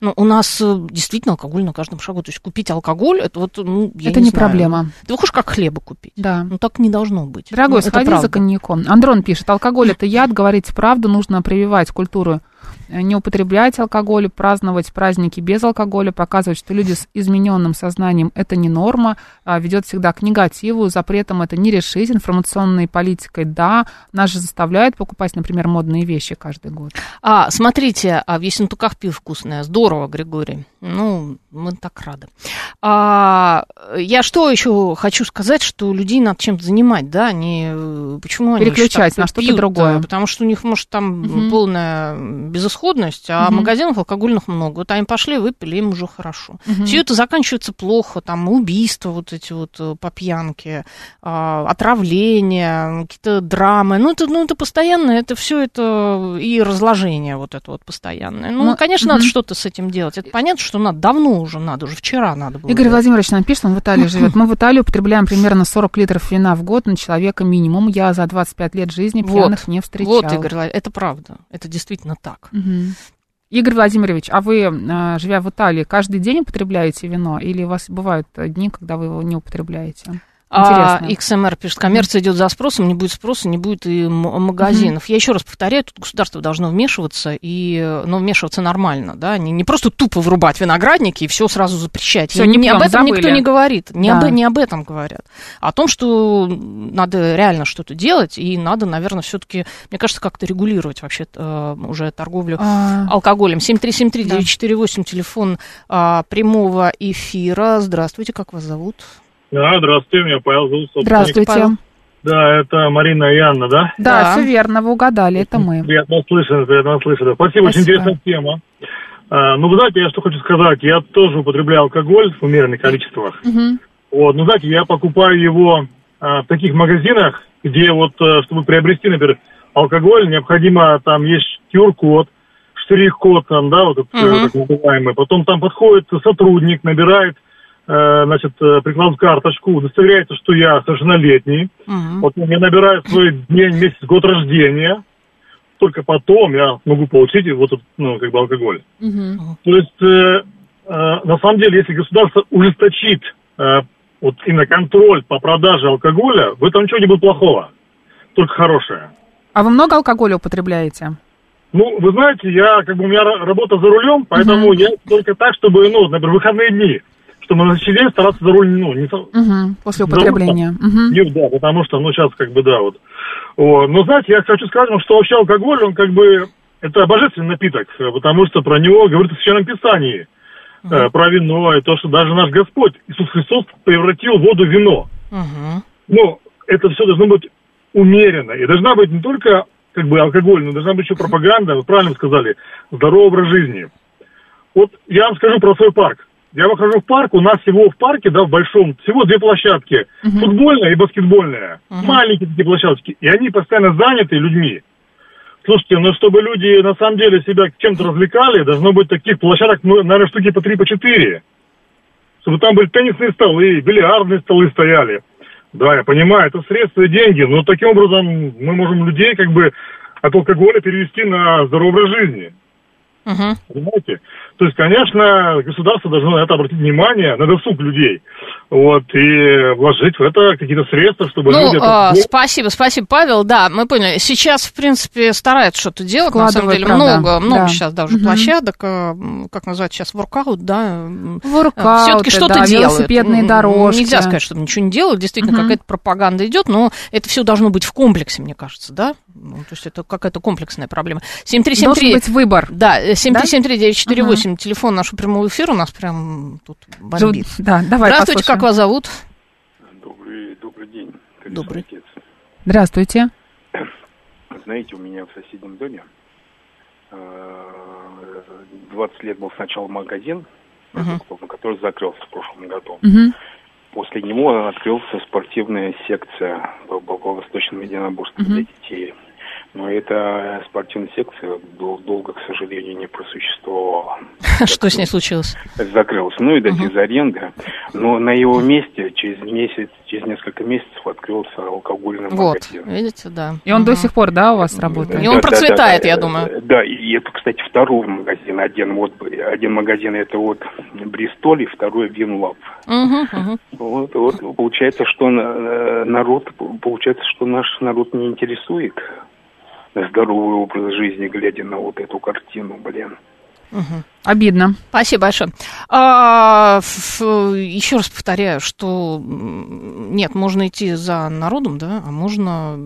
Ну, у нас э, действительно алкоголь на каждом шагу. То есть купить алкоголь, это вот, ну, я Это не не знаю. проблема. Ты хочешь как хлеба купить? Да. Ну, так не должно быть. Дорогой, Ну, сходи за коньяком. Андрон пишет, алкоголь это яд, говорить правду, нужно прививать культуру. Не употреблять алкоголь, праздновать праздники без алкоголя, показывать, что люди с измененным сознанием это не норма, а, ведет всегда к негативу, запретом это не решить, информационной политикой да, нас же заставляют покупать, например, модные вещи каждый год. А, смотрите, а в Ессентуках пиво вкусное. Здорово, Григорий. Ну, мы так рады. А, я что еще хочу сказать, что людей надо чем-то занимать, да, они, э, почему они Переключать на что-то другое. Потому что у них, может, там Мгм. полная безысходность, а Мгм. магазинов алкогольных много. Вот они пошли, выпили, им уже хорошо. Мгм. Все это заканчивается плохо, там убийства вот эти вот э, по пьянке, а, отравления, какие-то драмы. Ну, это, ну, это постоянно, это все это и разложение вот это вот постоянное. Ну, Ну, конечно, мгм. надо что-то с этим делать. Это понятно, что надо, давно уже надо, уже вчера надо было. Игорь делать. Владимирович нам пишет, он в Италии живет. Мы в Италии употребляем примерно 40 литров вина в год на человека минимум. Я за 25 лет жизни Вот. пьяных не встречал. Вот, Игорь, это правда, это действительно так. Мгм. Игорь Владимирович, а вы, э, живя в Италии, каждый день употребляете вино? Или у вас бывают дни, когда вы его не употребляете? А. XMR пишет, коммерция идет за спросом, не будет спроса, не будет и магазинов. Я еще раз повторяю, тут государство должно вмешиваться, и, э, но вмешиваться нормально, да, не, не просто тупо врубать виноградники и все сразу запрещать. Всё, И не не об этом никто забыли. не говорит, не, Да. об, не об этом говорят. А о том, что надо реально что-то делать, и надо, наверное, все-таки, мне кажется, как-то регулировать вообще э, уже торговлю А, алкоголем. 7373-948, Да. телефон а, прямого эфира. Здравствуйте, как вас зовут? Да, здравствуйте, меня Павел зовут. Здравствуйте. Павел. Да, это Марина и Анна, да? Да, Да. все верно, вы угадали, это мы. Приятно слышно, приятно слышно. Спасибо, очень Спасибо. интересная тема. А, ну, вы знаете, я что хочу сказать. Я тоже употребляю алкоголь в умеренных количествах. Мгм. Вот, ну, знаете, я покупаю его а, в таких магазинах, где вот, э, чтобы приобрести, например, алкоголь, необходимо, там есть QR-код, штрих-код, там, да, вот этот, Мгм. так называемый. Потом там подходит сотрудник, набирает значит, э, прикладываю карточку, удостоверяется, что я совершеннолетний. Мгм. Вот я набираю свой день, месяц, год рождения. Только потом я могу получить вот этот, ну, как бы алкоголь. То есть, э, э, на самом деле, если государство ужесточит э, вот именно контроль по продаже алкоголя, в этом ничего не будет плохого, только хорошее. А вы много алкоголя употребляете? Ну, вы знаете, я, как бы, у меня ра- работа за рулем, поэтому я только так, чтобы, ну, например, выходные дни, чтобы на следующий день стараться за руль, ну, не... Мгм, После за руль употребления. там Мгм. не- да, потому что, ну, сейчас, как бы, да, вот. Вот. Но, знаете, я хочу сказать вам, что вообще алкоголь, он, как бы, это божественный напиток, э, потому что про него говорится в Священном Писании, э, про вино, и то, что даже наш Господь, Иисус Христос, превратил воду в вино. Мгм. Ну, это все должно быть умеренно. И должна быть не только как бы алкоголь, но должна быть еще пропаганда, вы правильно сказали, здоровый образ жизни. Вот я вам скажу про свой парк. Я выхожу в парк, у нас всего в парке, да, в большом, всего две площадки. Футбольная и баскетбольная. Маленькие такие площадки. И они постоянно заняты людьми. Слушайте, ну чтобы люди на самом деле себя чем-то развлекали, должно быть таких площадок, ну, наверное, штуки по три, по четыре. Чтобы там были теннисные столы, бильярдные столы стояли. Да, я понимаю, это средства и деньги, но таким образом мы можем людей как бы от алкоголя перевести на здоровый образ жизни. Мгм. Понимаете? То есть, конечно, государство должно на это обратить внимание, на досуг людей. Вот, и вложить в это какие-то средства, чтобы Ну, люди... это- а, спасибо, спасибо, Павел. Да, мы поняли. Сейчас, в принципе, стараются что-то делать. На самом деле, правда. много, много Да. сейчас даже Мгм. площадок, м, как называют сейчас, воркаут, да. Воркауты, Все-таки что-то да, делают. велосипедные дорожки. Нельзя сказать, что ничего не делают. Действительно, Мгм. какая-то пропаганда идет, но это все должно быть в комплексе, мне кажется, да? Ну, то есть это какая-то комплексная проблема. 7373... Должен быть выбор. Да, э, 7373948, телефон нашего прямого эфира у нас прям тут бомбит. Живут- Да, давай Здравствуйте, послушаем. как вас зовут? Добрый, добрый день, Колесо Добрый. отец. Здравствуйте. Знаете, у меня в соседнем доме э, 20 лет был сначала магазин, Мгм. который закрылся в прошлом году. Мгм. После него открылся спортивная секция по, восточным единоборствам Мгм. для детей. Но эта спортивная секция дол- долго, к сожалению, не просуществовала. Что с ней случилось? Закрылась. Ну и до аренды. Но на его месте через месяц, через несколько месяцев открылся алкогольный Вот, магазин. видите, да. И он до сих пор, да, у вас работает? И он процветает, я думаю. Да, и это, кстати, второй магазин. Один вот, один магазин это вот Бристоль, и второй Винлаб. Вот, вот получается, что э, народ, получается, что наш народ не интересует здоровый образ жизни, глядя на вот эту картину, блин. Мгм. Обидно. Спасибо большое. А, ф- еще раз повторяю, что нет, можно идти за народом, да, а можно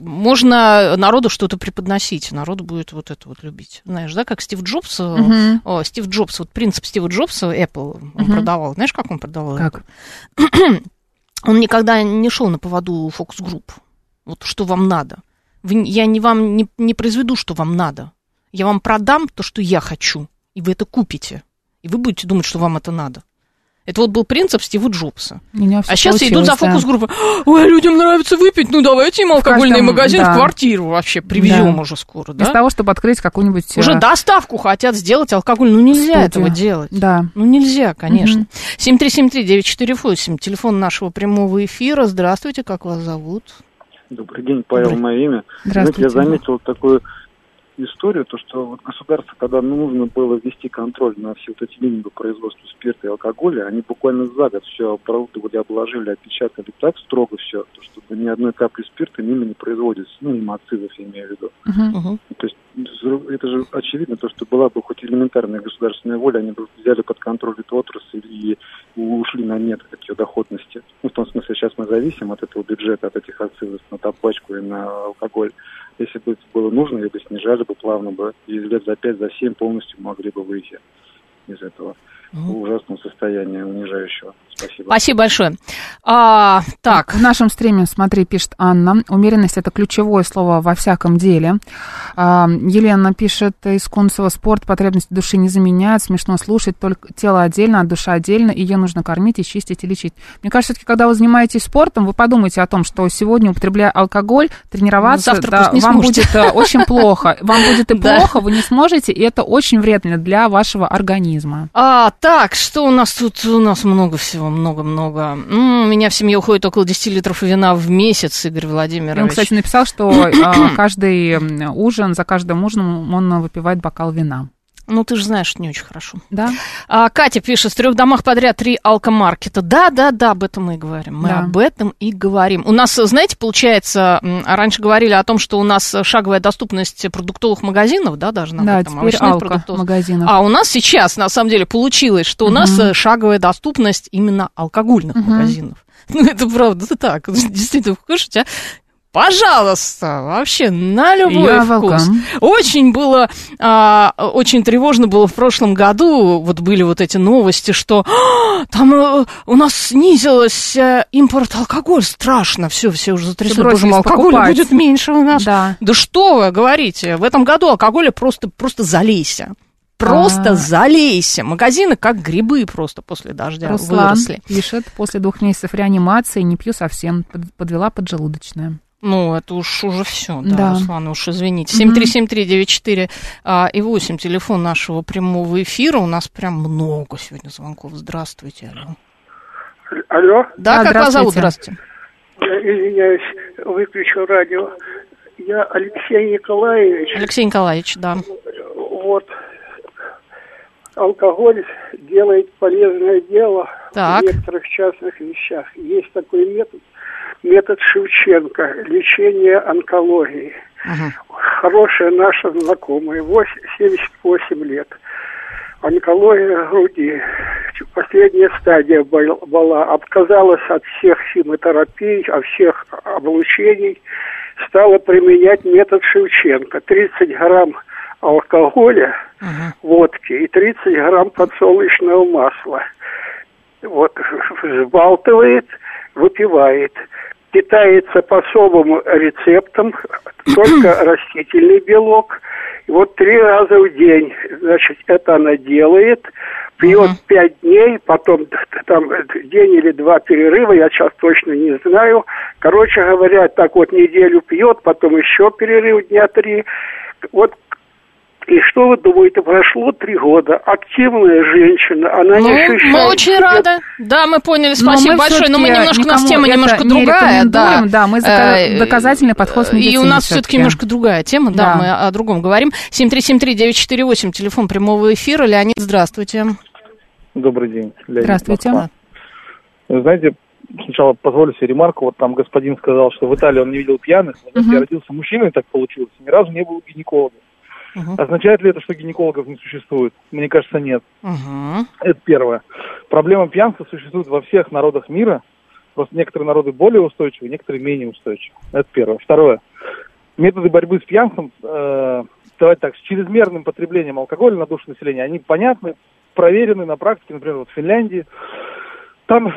можно народу что-то преподносить, народ будет вот это вот любить. Знаешь, да, как Стив Джобс, Мгм. о, Стив Джобс, вот принцип Стива Джобса, Apple, он Мгм. продавал. Знаешь, как он продавал? Как? Он никогда не шел на поводу фокус-групп. Вот что вам надо. Я не вам не, не произведу, что вам надо. Я вам продам то, что я хочу, и вы это купите. И вы будете думать, что вам это надо. Это вот был принцип Стива Джобса. А сейчас идут за да. фокус-группы. Ой, людям нравится выпить, ну давайте им алкогольный каждом, магазин да. в квартиру вообще привезем Да. уже скоро, да? того, чтобы открыть какую-нибудь... Уже э, доставку хотят сделать алкоголь. Ну нельзя студию. этого делать. Да. Ну нельзя, конечно. Мгм. 7373948, телефон нашего прямого эфира. Здравствуйте, как вас зовут? Добрый день, Павел, Добрый. мое имя. Здравствуйте. Знаете, я заметил такую историю, то что вот государство, когда ну, нужно было ввести контроль на все вот эти линии по производству спирта и алкоголя, они буквально за год все продукты были обложили, опечатали так строго все, то, чтобы ни одной капли спирта мимо не производится, ну, мимо акцизов, я имею в виду. Мгм. То есть это же очевидно, то, что была бы хоть элементарная государственная воля, они бы взяли под контроль эту отрасль и ушли на нет от ее доходности. Ну, в том смысле, сейчас мы зависим от этого бюджета, от этих акцизов на табачку и на алкоголь. Если бы это было нужно, ее бы снижали бы плавно бы, и лет за пять, за семь полностью могли бы выйти из этого ужасного состояния, унижающего. Спасибо. Спасибо большое. А, так. В нашем стриме, смотри, пишет Анна, умеренность это ключевое слово во всяком деле. А, Елена пишет из Кунцева, спорт потребности души не заменяет, смешно слушать, только тело отдельно, а душа отдельно, ее нужно кормить и чистить и лечить. Мне кажется, все-таки, когда вы занимаетесь спортом, вы подумайте о том, что сегодня, употребляя алкоголь, тренироваться, да, вам сможете. будет э, очень плохо. Вам будет и плохо, вы не сможете, и это очень вредно для вашего организма. Организма. А, так, что у нас тут? У нас много всего, много-много. У меня в семье уходит около 10 литров вина в месяц, Игорь Владимирович. Он, кстати, написал, что а, каждый ужин, за каждым ужином он выпивает бокал вина. Ну, ты же знаешь, что не очень хорошо. Да. А, Катя пишет, в трех домах подряд три алкомаркета. Да, да, да, об этом мы и говорим. Мы Да. об этом и говорим. У нас, знаете, получается, м, раньше говорили о том, что у нас шаговая доступность продуктовых магазинов, да, даже на Да, этом, теперь алко магазинов. А у нас сейчас, на самом деле, получилось, что у Мгм. нас э, шаговая доступность именно алкогольных Мгм. магазинов. Ну, это правда, это так. Действительно, кушать, а? Пожалуйста, вообще на любой Я вкус. welcome. Очень было, а, очень тревожно было в прошлом году, вот были вот эти новости, что «А, там э, у нас снизился импорт алкоголя, страшно, все, все уже затрясли, боже мой, алкоголя покупать. будет меньше у нас. Да. Да что вы говорите, в этом году алкоголя просто, просто залейся. Просто А. залейся. Магазины как грибы просто после дождя Руслан выросли. пишет, после двух месяцев реанимации не пью совсем, под- подвела поджелудочная. Ну, это уж уже все, да, Да. Руслан, уж извините. Мгм. 7373-94 а, и 8, телефон нашего прямого эфира. У нас прям много сегодня звонков. Здравствуйте, алло. Алло? Да, как вас зовут? Здравствуйте. Я извиняюсь, выключил радио. Я Алексей Николаевич. Алексей Николаевич, да. Вот. Алкоголь делает полезное дело Так. в некоторых частных вещах. Есть такой метод, метод Шевченко, лечение онкологии. Хорошая наша знакомая, 8 78 лет. Онкология груди. Последняя стадия был- была. Отказалась от всех химиотерапий, от всех облучений. Стала применять метод Шевченко. 30 грамм алкоголя, водки и 30 грамм подсолнечного масла. Вот, взбалтывает, выпивает. Питается по особым рецептам, только растительный белок. Вот три раза в день, значит, это она делает. Пьет пять дней, потом там день или два перерыва, я сейчас точно не знаю. Короче говоря, так вот неделю пьет, потом еще перерыв дня три. Вот и что вы думаете, прошло три года, активная женщина, она не Ну, ощущает... мы очень себя- рады. Да, мы поняли, Но спасибо мы большое. Но мы немножко, у нас тема это немножко не другая. Да, рекомендуем, да, мы за Э, доказательный подход с И у нас все-таки немножко другая тема, да, Да. мы о другом говорим. 7373948, телефон прямого эфира. Леонид, здравствуйте. Добрый день. Леонид Здравствуйте. Москва. Вы знаете, сначала позволю себе ремарку. Вот там господин сказал, что в Италии он не видел пьяных. Но Мгм. Я родился мужчиной, так получилось. Ни разу не был у гинеколога. Означает ли это, что гинекологов не существует? Мне кажется, нет. Это первое. Проблема пьянства существует во всех народах мира. Просто некоторые народы более устойчивы, некоторые менее устойчивы. Это первое. Второе. Методы борьбы с пьянством, э, давайте так, с чрезмерным потреблением алкоголя на душу населения, они понятны, проверены на практике, например, вот в Финляндии. Там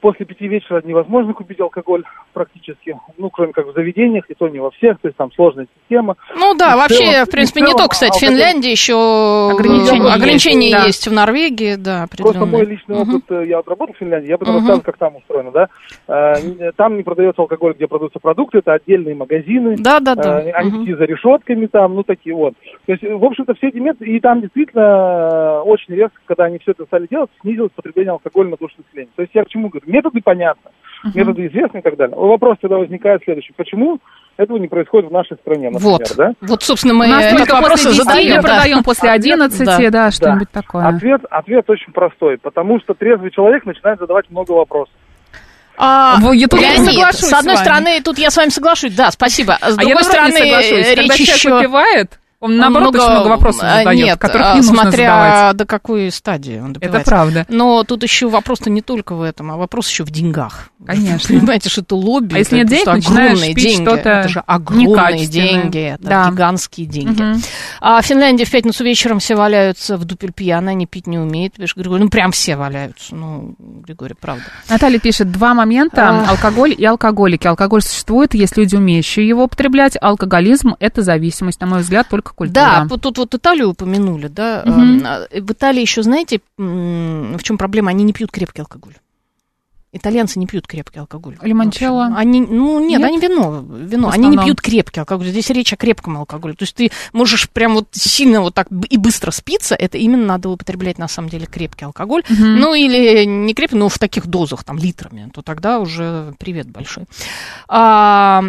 после пяти вечера невозможно купить алкоголь практически, ну, кроме как в заведениях, и то не во всех, то есть там сложная система. Ну да, И вообще, целом- в принципе, в не целом только, кстати, в Финляндии еще Ограничения ограничения есть, да. есть в Норвегии, да, Просто мой личный опыт, э, я вот работал в Финляндии, я буду Мгм. рассказывать, как там устроено, да. Э, Там не продается алкоголь, где продаются продукты, это отдельные магазины. Да, да, да. Э, Они такие за решетками там, ну такие вот. То есть, в общем-то, все эти методы, и там действительно очень резко, когда они все это стали делать, снизилось потребление алкоголя на душу населения. То есть я к чему говорю? Методы понятны, методы известны и так далее. Вопрос тогда возникает следующий. Почему этого не происходит в нашей стране, например, Вот. да? Вот, собственно, мы только после и 10 задаем. да. продаем после 11, да, что-нибудь такое. Ответ, ответ очень простой, потому что трезвый человек начинает задавать много вопросов. А, Во, я тут не соглашусь с одной с вами. стороны, тут я с вами соглашусь, да, спасибо. А с А я другой наоборот стороны, не соглашусь. э, Когда речь человек еще... выпивает, он, наоборот, очень много вопросов а, задает, нет, которых а, не нужно смотря задавать. до какой стадии он Это добивается. правда. Но тут еще вопрос-то не только в этом, а вопрос еще в деньгах. Конечно. Вы понимаете, что это лобби, А если это нет денег, огромные деньги. что-то Это же огромные деньги, это Да. гигантские деньги. Мгм. А в Финляндии в пятницу вечером все валяются в дупель пьяно, они пить не умеют. Видишь, Григорий, ну прям все валяются. Ну, Григорий, правда. Наталья пишет, два момента, А. алкоголь и алкоголики. Алкоголь существует, есть люди, умеющие его употреблять. Алкоголизм – это зависимость, на мой взгляд, только культура. Да, вот тут вот Италию упомянули, да. А, В Италии еще, знаете, в чем проблема? Они не пьют крепкий алкоголь. Итальянцы не пьют крепкий алкоголь. Лимончелло? Они, ну, нет, Нет? они вино, вино. Они не пьют крепкий алкоголь. Здесь речь о крепком алкоголе. То есть ты можешь прям вот сильно вот так и быстро спиться. Это именно надо употреблять на самом деле крепкий алкоголь. Мгм. Ну, или не крепкий, но в таких дозах, там, литрами. То тогда уже привет большой. А,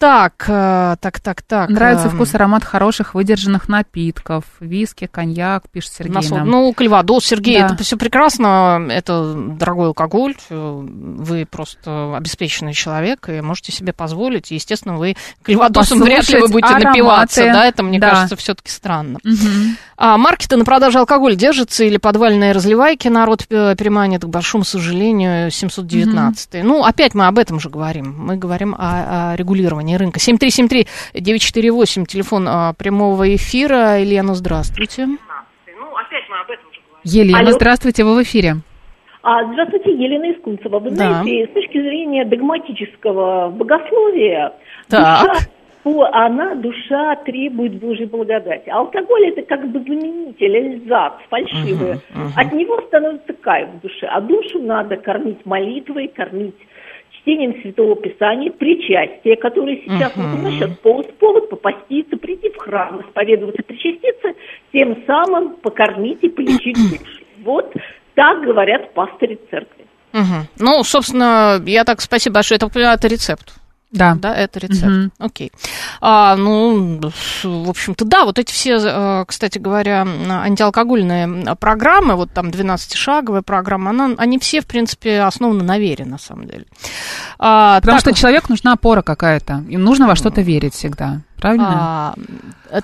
так, э, так, так, так. Нравится э, вкус, аромат хороших выдержанных напитков. Виски, коньяк, пишет Сергей Насол. нам. Ну, Кальвадос, Сергей, Да. это все прекрасно, это дорогой алкоголь, э, вы просто обеспеченный человек и можете себе позволить, и, естественно, вы Кальвадосом вряд ли вы будете ароматы. напиваться, да, это, мне Да. кажется, все-таки странно. Мгм. А маркеты на продаже алкоголя держатся или подвальные разливайки народ э, переманит, к большому сожалению, 719 Ну, опять мы об этом же говорим. Мы говорим о, о регулировании рынка. 7373-948, телефон а, прямого эфира. Ильяна, здравствуйте. Елена, Алло. здравствуйте, вы в эфире. А, здравствуйте, Елена Искунцева. Вы Да. знаете, с точки зрения догматического богословия, Так. душа, по- она, душа требует Божьей благодати. Алкоголь это как бы заменитель, эльзац, фальшивый. Мгм, мгм. От него становится кайф в душе. А душу надо кормить молитвой, кормить чтением Святого Писания, причастие, которое сейчас, вот у нас сейчас повод, повод попаститься, прийти в храм, исповедоваться, причаститься, тем самым покормить и полечить душу. Вот так говорят пастыри церкви. Мгм. Ну, собственно, я так, спасибо большое, это, это рецепт. Да. Да, это рецепт. Мгм. Окей. А, ну, в общем-то, да, вот эти все, э, кстати говоря, антиалкогольные программы, вот там 12-шаговая программа, она, они все, в принципе, основаны на вере, на самом деле. А, Потому так, что человеку нужна опора какая-то. Им нужно во что-то верить всегда. Правильно? а,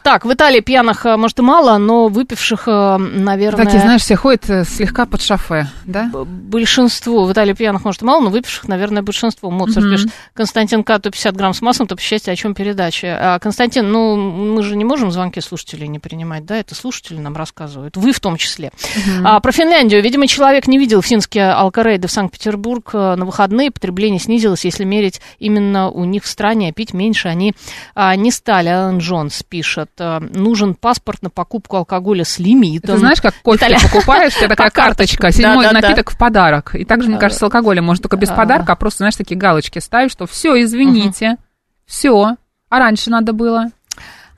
так, в Италии пьяных, может, и мало, но выпивших, наверное... Такие, знаешь, все ходят слегка под шофе, да? большинство, в Италии пьяных, может, и мало, но выпивших, наверное, большинство. Моцарт Мгм. пишет, Константин К. 150 грамм с маслом, то счастье, о чем передача. А, Константин, ну, мы же не можем звонки слушателей не принимать, да, это слушатели нам рассказывают, вы в том числе. Мгм. А, про Финляндию. Видимо, человек не видел финские алкорейды в Санкт-Петербург э, на выходные, потребление снизилось, если мерить именно у них в стране, а пить меньше они а, не стали. Алан Джонс пишет, э, нужен паспорт на покупку алкоголя с лимитом. Ты знаешь, как кофе Италия- ты покупаешь, тебя такая карточка, седьмой Да, да, да. напиток в подарок. И также, мне кажется, с алкоголем можно только без А. подарка, а просто, знаешь, такие галочки ставишь, что все, извините, все. А раньше надо было.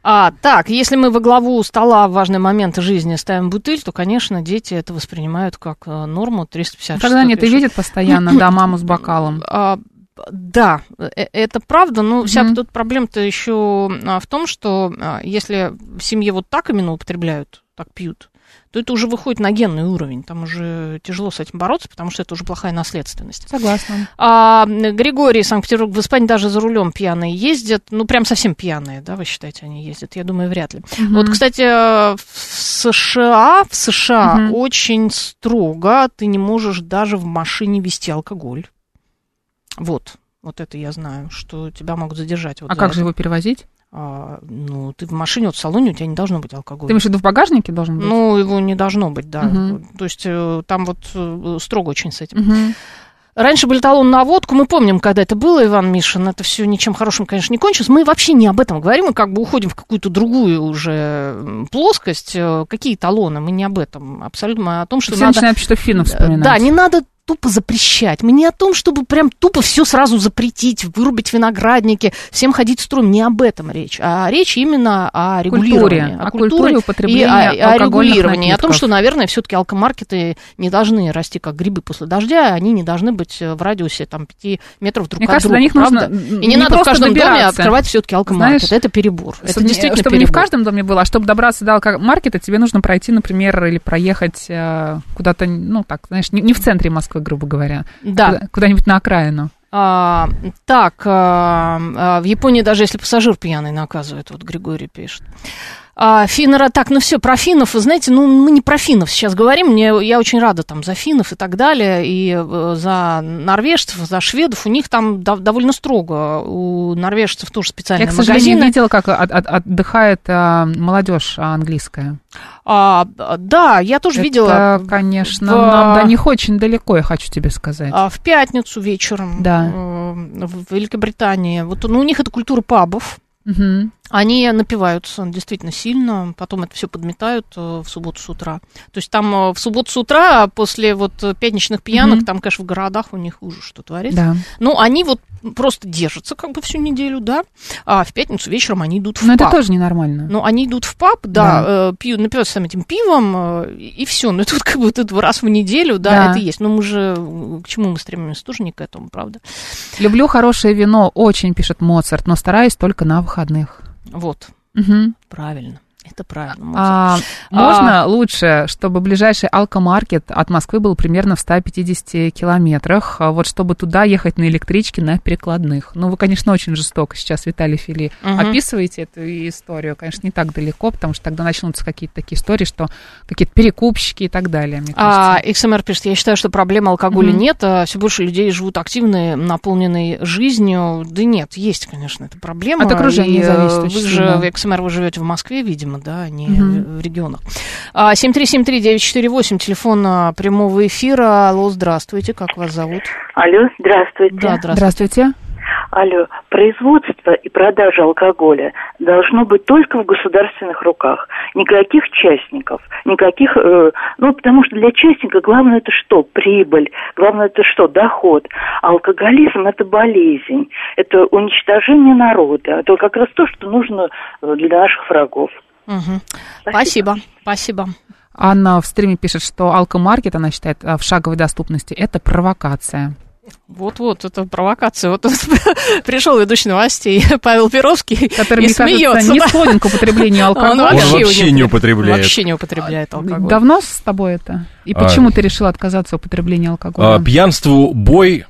А, так, если мы во главу стола в важный момент жизни ставим бутыль, то, конечно, дети это воспринимают как э, норму 356. Когда они это пишет. видят постоянно, да, маму с бокалом. А, да, э- это правда, но вся тут проблема-то еще а, в том, что а, если в семье вот так именно употребляют, так пьют, то это уже выходит на генный уровень. Там уже тяжело с этим бороться, потому что это уже плохая наследственность. Согласна. А, Григорий, Санкт-Петербург, в Испании даже за рулем пьяные ездят. Ну, прям совсем пьяные, да, вы считаете, они ездят? Я думаю, вряд ли. Мгм. Вот, кстати, э, в США, в США Мгм. очень строго ты не можешь даже в машине вести алкоголь. Вот. Вот это я знаю, что тебя могут задержать. Вот А как это. же его перевозить? А, ну, ты в машине, вот в салоне у тебя не должно быть алкоголя. Ты имеешь в виду в багажнике должен быть? Ну, его не должно быть, да. Мгм. То есть э, там вот э, строго очень с этим. Мгм. Раньше были талоны на водку, мы помним, когда это было, Иван Мишин, это все ничем хорошим, конечно, не кончилось. Мы вообще не об этом говорим, мы как бы уходим в какую-то другую уже плоскость. Э, Какие талоны? Мы не об этом. Абсолютно мы о том, что Все надо... начинают что финнов вспоминать. Да, не надо тупо запрещать. Мы не о том, чтобы прям тупо все сразу запретить, вырубить виноградники, всем ходить строем. Не об этом речь. А речь именно о регулировании. Культуре. О культуре употребления и о, о регулировании. О том, напитков. что, наверное, все-таки алкомаркеты не должны расти как грибы после дождя, они не должны быть в радиусе там, 5 метров друг Мне от кажется, друга. до них правда? нужно И не, надо в каждом доме добираться. открывать все-таки алкомаркет. Знаешь, это перебор. Это Чтобы, действительно чтобы не в перебор. каждом доме было, а чтобы добраться до алкомаркета, тебе нужно пройти, например, или проехать э, куда-то, ну так, знаешь, не, не в центре Москвы, грубо говоря, Да. Куда- куда-нибудь на окраину. А, так, а, а, в Японии даже если пассажир пьяный наказывают, вот Григорий пишет. А, финнера, так, ну все, про финнов, вы знаете, ну мы не про финнов сейчас говорим, мне, я очень рада там за финнов и так далее, и э, за норвежцев, за шведов, у них там дов- довольно строго, у норвежцев тоже специальные Я, к сожалению, магазины. видела, как от- от- отдыхает а, молодежь английская. А, да, я тоже Это, видела. конечно, в- нам до них очень далеко, я хочу тебе сказать. А, в пятницу вечером Да. в Великобритании. Вот ну, у них это культура пабов. Мгм. Они напиваются действительно сильно, потом это все подметают э, в субботу с утра. То есть там э, в субботу с утра, после вот пятничных пьянок, mm-hmm. там, конечно, в городах у них уже что творится. Да. Ну, они вот просто держатся как бы всю неделю, да, а в пятницу вечером они идут в Но паб. это тоже ненормально. Ну, они идут в паб, да, да. Э, пьют, напиваются самим этим пивом, э, и все. Ну, тут как бы тут раз в неделю, да, да, это есть. Но мы же, к чему мы стремимся? Тоже не к этому, правда? Люблю хорошее вино, очень, пишет Моцарт, но стараюсь только на выходных. Вот. Угу. Правильно. Это правильно. А, можно а... лучше, чтобы ближайший алкомаркет от Москвы был примерно в 150 километрах, а вот чтобы туда ехать на электричке на перекладных. Ну, вы, конечно, очень жестоко сейчас, Виталий Фили, угу. описываете эту историю. Конечно, не так далеко, потому что тогда начнутся какие-то такие истории, что какие-то перекупщики и так далее. Мне а, XMR пишет, я считаю, что проблемы алкоголя угу. нет, а все больше людей живут активной, наполненной жизнью. Да нет, есть, конечно, эта проблема. От окружения и, зависит. Вы же, да. XMR, вы живете в Москве, видимо, да, а не угу. в регионах. 7373948, телефон а, прямого эфира. Алло, здравствуйте, как вас зовут? Алло, здравствуйте. Да, здравствуйте. здравствуйте. Алло, производство и продажа алкоголя должно быть только в государственных руках. Никаких частников, никаких... Э, ну, потому что для частника главное это что? Прибыль. Главное это что? Доход. А алкоголизм это болезнь. Это уничтожение народа. Это как раз то, что нужно э, для наших врагов. Угу. Спасибо. Спасибо. Анна в стриме пишет, что алкомаркет, она считает, в шаговой доступности, это провокация. Вот-вот, это провокация. Вот пришел ведущий новостей Павел Перовский Который, и мне смеется. кажется, не склонен к употреблению алкоголя. Он вообще, Он вообще не употребляет. Вообще не употребляет алкоголь. Давно с тобой это? И почему а, ты решил отказаться от употребления алкоголя? А, пьянству бой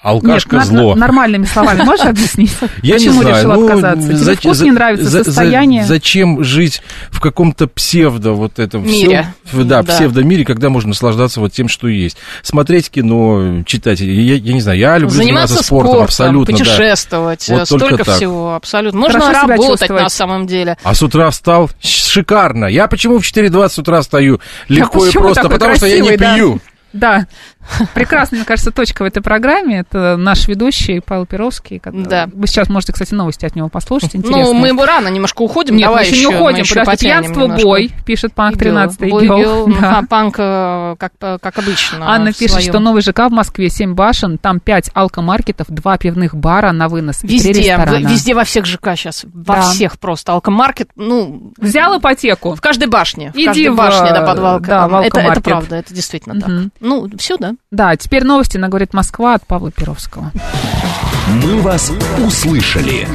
Алкашка Нет, зло. Нормальными словами можешь объяснить? Я Почему не знаю. решил ну, отказаться? Тебе вкус за, не нравится, за, состояние? За, зачем жить в каком-то псевдо вот этом мире? Всем, да, да, псевдомире, когда можно наслаждаться вот тем, что есть. Смотреть кино, читать. Я, я не знаю, я люблю заниматься, заниматься спортом, спортом абсолютно. Путешествовать, да. вот столько всего, абсолютно. Можно Хорошо работать на самом деле. А с утра встал шикарно. Я почему в 4.20 с утра стою? Легко а и просто, потому что я не да? пью. Да, прекрасная, мне кажется, точка в этой программе. Это наш ведущий Павел Перовский. Да. Вы сейчас можете, кстати, новости от него послушать. Интересно. Ну, мы бы рано немножко уходим. Нет, Давай мы еще не уходим. Подожди, пьянство, немножко. бой, пишет Панк 13 Бой, гел, да. Панк, э, как, как обычно. Анна пишет, своем... что новый ЖК в Москве 7 башен, там 5 алкомаркетов, 2 пивных бара на вынос везде, и 3 ресторана. Везде, во всех ЖК сейчас, во да. всех просто алкомаркет. Ну, Взял ипотеку. В каждой башне. Иди в каждой в, башне, да, подвал. Да, это, это правда, это действительно угу. так. Ну, все, да. Да, теперь новости на «Говорит Москва» от Павла Перовского. Мы вас услышали.